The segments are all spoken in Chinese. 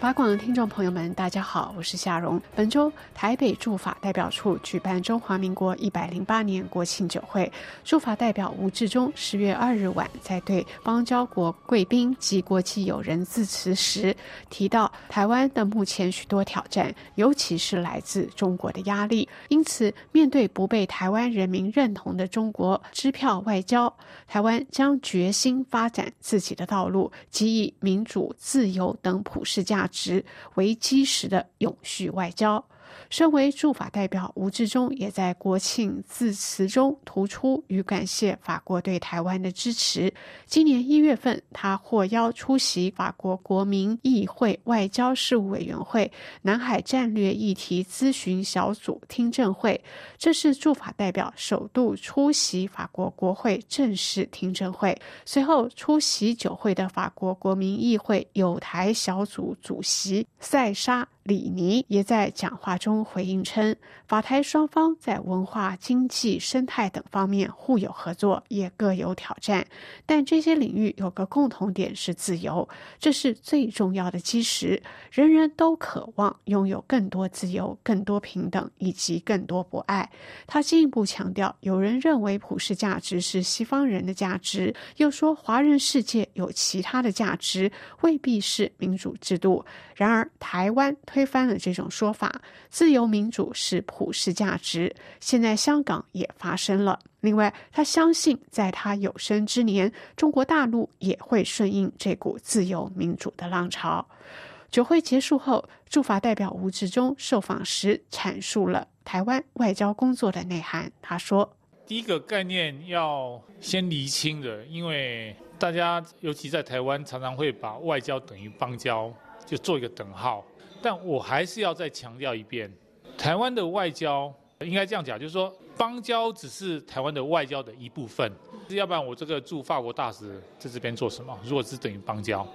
法广的听众朋友们，大家好，我是夏荣。本周台北驻法代表处举办中华民国一百零八年国庆酒会，驻法代表吴志忠十月二日晚在对邦交国贵宾及国际友人致辞时提到，台湾的目前许多挑战，尤其是来自中国的压力。因此，面对不被台湾人民认同的中国支票外交，台湾将决心发展自己的道路，及以民主、自由等普世价值。为基石的永续外交。身为驻法代表，吴志忠也在国庆致辞中突出与感谢法国对台湾的支持。今年一月份，他获邀出席法国国民议会外交事务委员会南海战略议题咨询小组听证会，这是驻法代表首度出席法国国会正式听证会。随后出席酒会的法国国民议会友台小组主席塞沙。李尼也在讲话中回应称，法台双方在文化、经济、生态等方面互有合作，也各有挑战。但这些领域有个共同点是自由，这是最重要的基石。人人都渴望拥有更多自由、更多平等以及更多博爱。他进一步强调，有人认为普世价值是西方人的价值，又说华人世界有其他的价值，未必是民主制度。然而，台湾推推翻了这种说法，自由民主是普世价值。现在香港也发生了。另外，他相信，在他有生之年，中国大陆也会顺应这股自由民主的浪潮。酒会结束后，驻法代表吴志忠受访时阐述了台湾外交工作的内涵。他说：“第一个概念要先厘清的，因为大家尤其在台湾，常常会把外交等于邦交。”就做一个等号，但我还是要再强调一遍，台湾的外交应该这样讲，就是说邦交只是台湾的外交的一部分，要不然我这个驻法国大使在这边做什么？如果是等于邦交，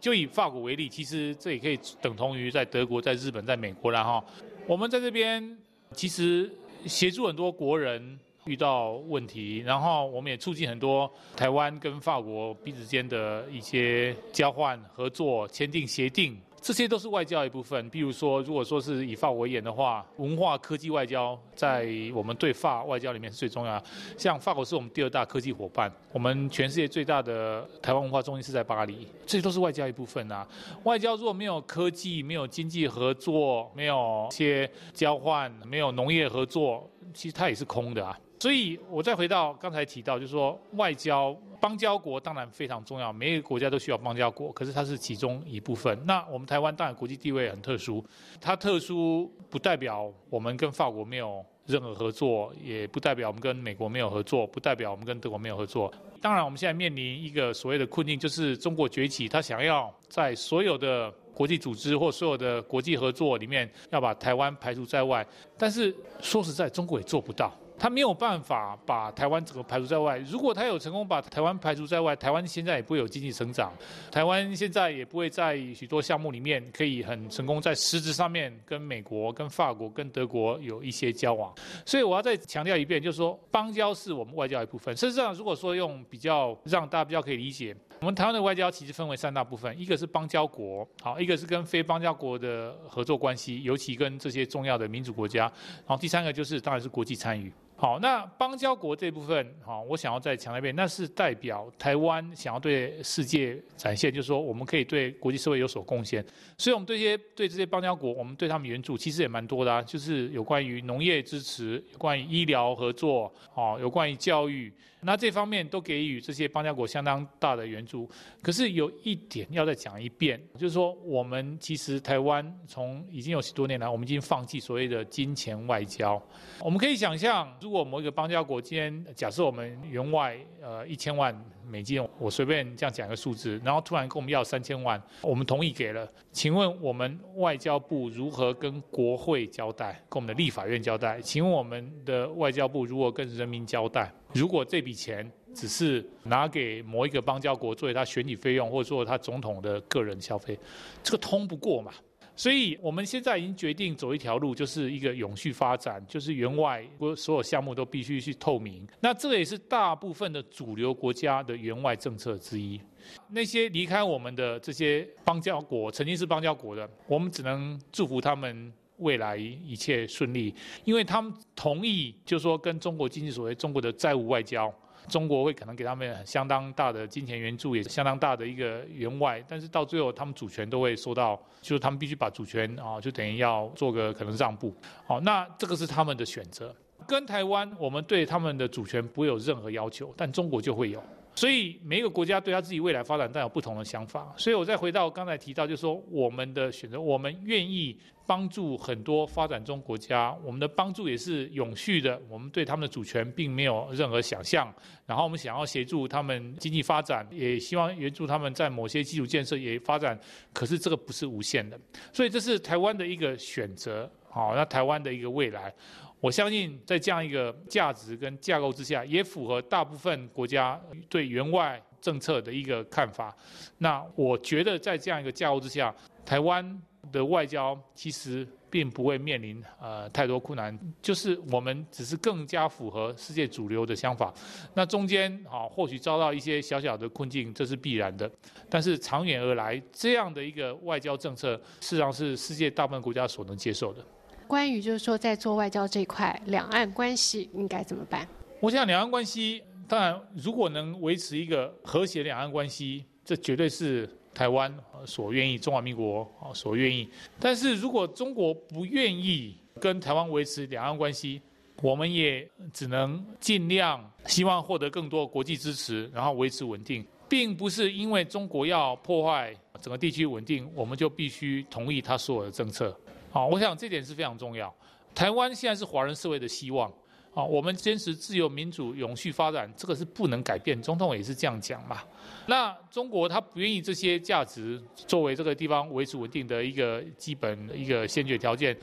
就以法国为例，其实这也可以等同于在德国、在日本、在美国然后我们在这边其实协助很多国人遇到问题，然后我们也促进很多台湾跟法国彼此间的一些交换、合作、签订协定，这些都是外交一部分。比如说，如果说是以法为言的话，文化科技外交在我们对法外交里面是最重要。像法国是我们第二大科技伙伴，我们全世界最大的台湾文化中心是在巴黎，这些都是外交一部分啊。外交如果没有科技、没有经济合作、没有一些交换、没有农业合作，其实它也是空的啊。所以，我再回到刚才提到，就是说，外交邦交国当然非常重要，每一个国家都需要邦交国，可是它是其中一部分。那我们台湾当然国际地位很特殊，它特殊不代表我们跟法国没有任何合作，也不代表我们跟美国没有合作，不代表我们跟德国没有合作。当然，我们现在面临一个所谓的困境，就是中国崛起，他想要在所有的国际组织或所有的国际合作里面要把台湾排除在外。但是说实在，中国也做不到。他没有办法把台湾整个排除在外。如果他有成功把台湾排除在外，台湾现在也不会有经济成长，台湾现在也不会在许多项目里面可以很成功在实质上面跟美国、跟法国、跟德国有一些交往。所以我要再强调一遍，就是说邦交是我们外交一部分。事实上，如果说用比较让大家比较可以理解，我们台湾的外交其实分为三大部分：一个是邦交国，好，一个是跟非邦交国的合作关系，尤其跟这些重要的民主国家，然后第三个就是当然是国际参与。好，那邦交国这部分，好，我想要再强调一遍，那是代表台湾想要对世界展现，就是说我们可以对国际社会有所贡献。所以，我们对些对这些邦交国，我们对他们援助其实也蛮多的啊，就是有关于农业支持，有关于医疗合作，哦，有关于教育。那这方面都给予这些邦交国相当大的援助。可是有一点要再讲一遍，就是说我们其实台湾从已经有十多年来，我们已经放弃所谓的金钱外交。我们可以想象，如果某一个邦交国今天假设我们员外呃一千万美金，我随便这样讲一个数字，然后突然跟我们要三千万，我们同意给了，请问我们外交部如何跟国会交代，跟我们的立法院交代？请问我们的外交部如何跟人民交代？如果这笔钱只是拿给某一个邦交国作为他选举费用，或者说他总统的个人消费，这个通不过嘛？所以我们现在已经决定走一条路，就是一个永续发展，就是员外所有项目都必须去透明。那这也是大部分的主流国家的员外政策之一。那些离开我们的这些邦交国，曾经是邦交国的，我们只能祝福他们未来一切顺利，因为他们同意，就是说跟中国经济所谓中国的债务外交。中国会可能给他们相当大的金钱援助，也相当大的一个援外，但是到最后他们主权都会受到，就是他们必须把主权啊，就等于要做个可能让步。好，那这个是他们的选择。跟台湾，我们对他们的主权不会有任何要求，但中国就会有。所以每一个国家对他自己未来发展，带有不同的想法。所以我再回到刚才提到，就是说我们的选择，我们愿意帮助很多发展中国家，我们的帮助也是永续的。我们对他们的主权并没有任何想象，然后我们想要协助他们经济发展，也希望援助他们在某些基础建设也发展。可是这个不是无限的，所以这是台湾的一个选择。好，那台湾的一个未来。我相信在这样一个价值跟架构之下，也符合大部分国家对援外政策的一个看法。那我觉得在这样一个架构之下，台湾的外交其实并不会面临呃太多困难，就是我们只是更加符合世界主流的想法。那中间啊，或许遭到一些小小的困境，这是必然的。但是长远而来，这样的一个外交政策，事实上是世界大部分国家所能接受的。关于就是说，在做外交这一块，两岸关系应该怎么办？我想，两岸关系当然，如果能维持一个和谐两岸关系，这绝对是台湾所愿意，中华民国啊所愿意。但是如果中国不愿意跟台湾维持两岸关系，我们也只能尽量希望获得更多国际支持，然后维持稳定，并不是因为中国要破坏整个地区稳定，我们就必须同意他所有的政策。好，我想这点是非常重要。台湾现在是华人社会的希望，啊，我们坚持自由民主、永续发展，这个是不能改变。总统也是这样讲嘛。那中国他不愿意这些价值作为这个地方维持稳定的一个基本一个先决条件，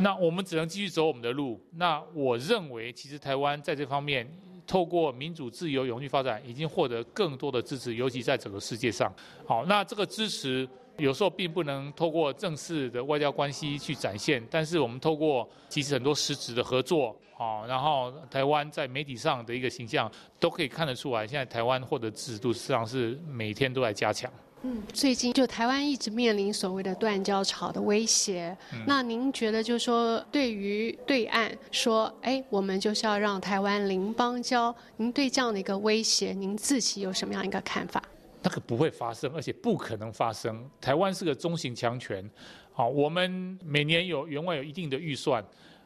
那我们只能继续走我们的路。那我认为，其实台湾在这方面透过民主、自由、永续发展，已经获得更多的支持，尤其在整个世界上。好，那这个支持。有时候并不能透过正式的外交关系去展现，但是我们透过其实很多实质的合作，好，然后台湾在媒体上的一个形象都可以看得出来，现在台湾获得支持度实际上是每天都在加强。嗯，最近就台湾一直面临所谓的断交潮的威胁，那您觉得就是说对于对岸说，哎，我们就是要让台湾零邦交，您对这样的一个威胁，您自己有什么样一个看法？那个不会发生，而且不可能发生。台湾是个中型强权，好，我们每年有员外有一定的预算，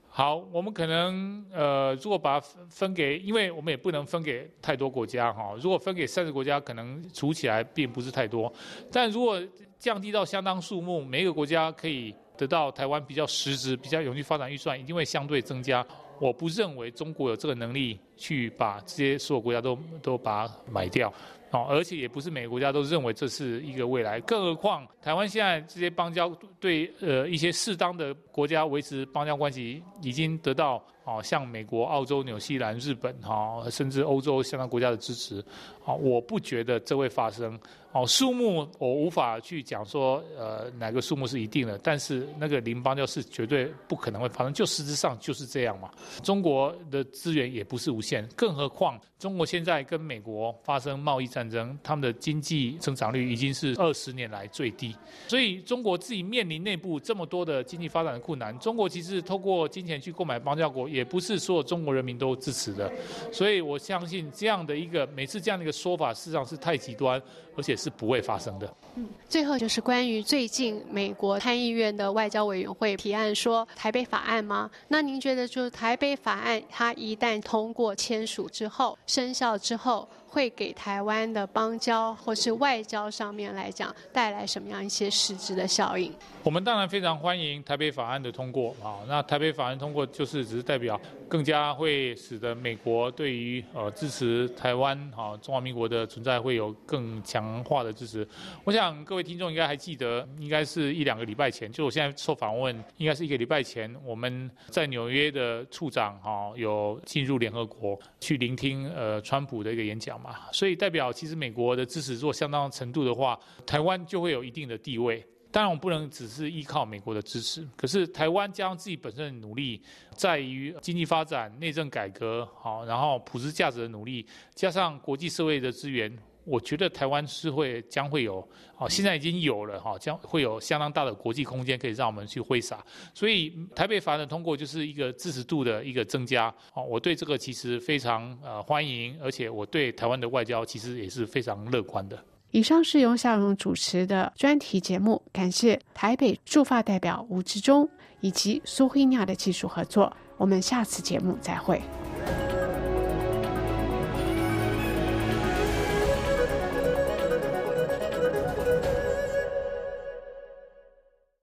好，我们可能呃，如果把它分给，因为我们也不能分给太多国家哈。如果分给三十国家，可能除起来并不是太多，但如果降低到相当数目，每一个国家可以得到台湾比较实质、比较永续发展预算，一定会相对增加。我不认为中国有这个能力去把这些所有国家都都把它买掉。哦，而且也不是每个国家都认为这是一个未来，更何况台湾现在这些邦交对呃一些适当的国家维持邦交关系，已经得到哦像美国、澳洲、纽西兰、日本哈，甚至欧洲相当国家的支持，哦，我不觉得这会发生。哦，数目我无法去讲说呃哪个数目是一定的，但是那个邻邦就是绝对不可能会发生，就实质上就是这样嘛。中国的资源也不是无限，更何况中国现在跟美国发生贸易战。战争，他们的经济增长率已经是二十年来最低，所以中国自己面临内部这么多的经济发展的困难。中国其实透过金钱去购买邦交国，也不是所有中国人民都支持的。所以我相信这样的一个每次这样的一个说法，事实上是太极端，而且是不会发生的。嗯，最后就是关于最近美国参议院的外交委员会提案说台北法案吗？那您觉得就是台北法案，它一旦通过签署之后生效之后？会给台湾的邦交或是外交上面来讲带来什么样一些实质的效应？我们当然非常欢迎台北法案的通过啊。那台北法案通过就是只是代表更加会使得美国对于呃支持台湾啊中华民国的存在会有更强化的支持。我想各位听众应该还记得，应该是一两个礼拜前，就我现在受访问，应该是一个礼拜前，我们在纽约的处长哈有进入联合国去聆听呃川普的一个演讲。所以代表其实美国的支持做相当程度的话，台湾就会有一定的地位。当然，我们不能只是依靠美国的支持。可是，台湾将自己本身的努力，在于经济发展、内政改革，好，然后普世价值的努力，加上国际社会的资源，我觉得台湾是会将会有，哦，现在已经有了哈，将会有相当大的国际空间可以让我们去挥洒。所以，台北法的通过就是一个支持度的一个增加。哦，我对这个其实非常呃欢迎，而且我对台湾的外交其实也是非常乐观的。以上是由夏荣主持的专题节目，感谢台北驻法代表吴志忠以及苏慧亚的技术合作。我们下次节目再会。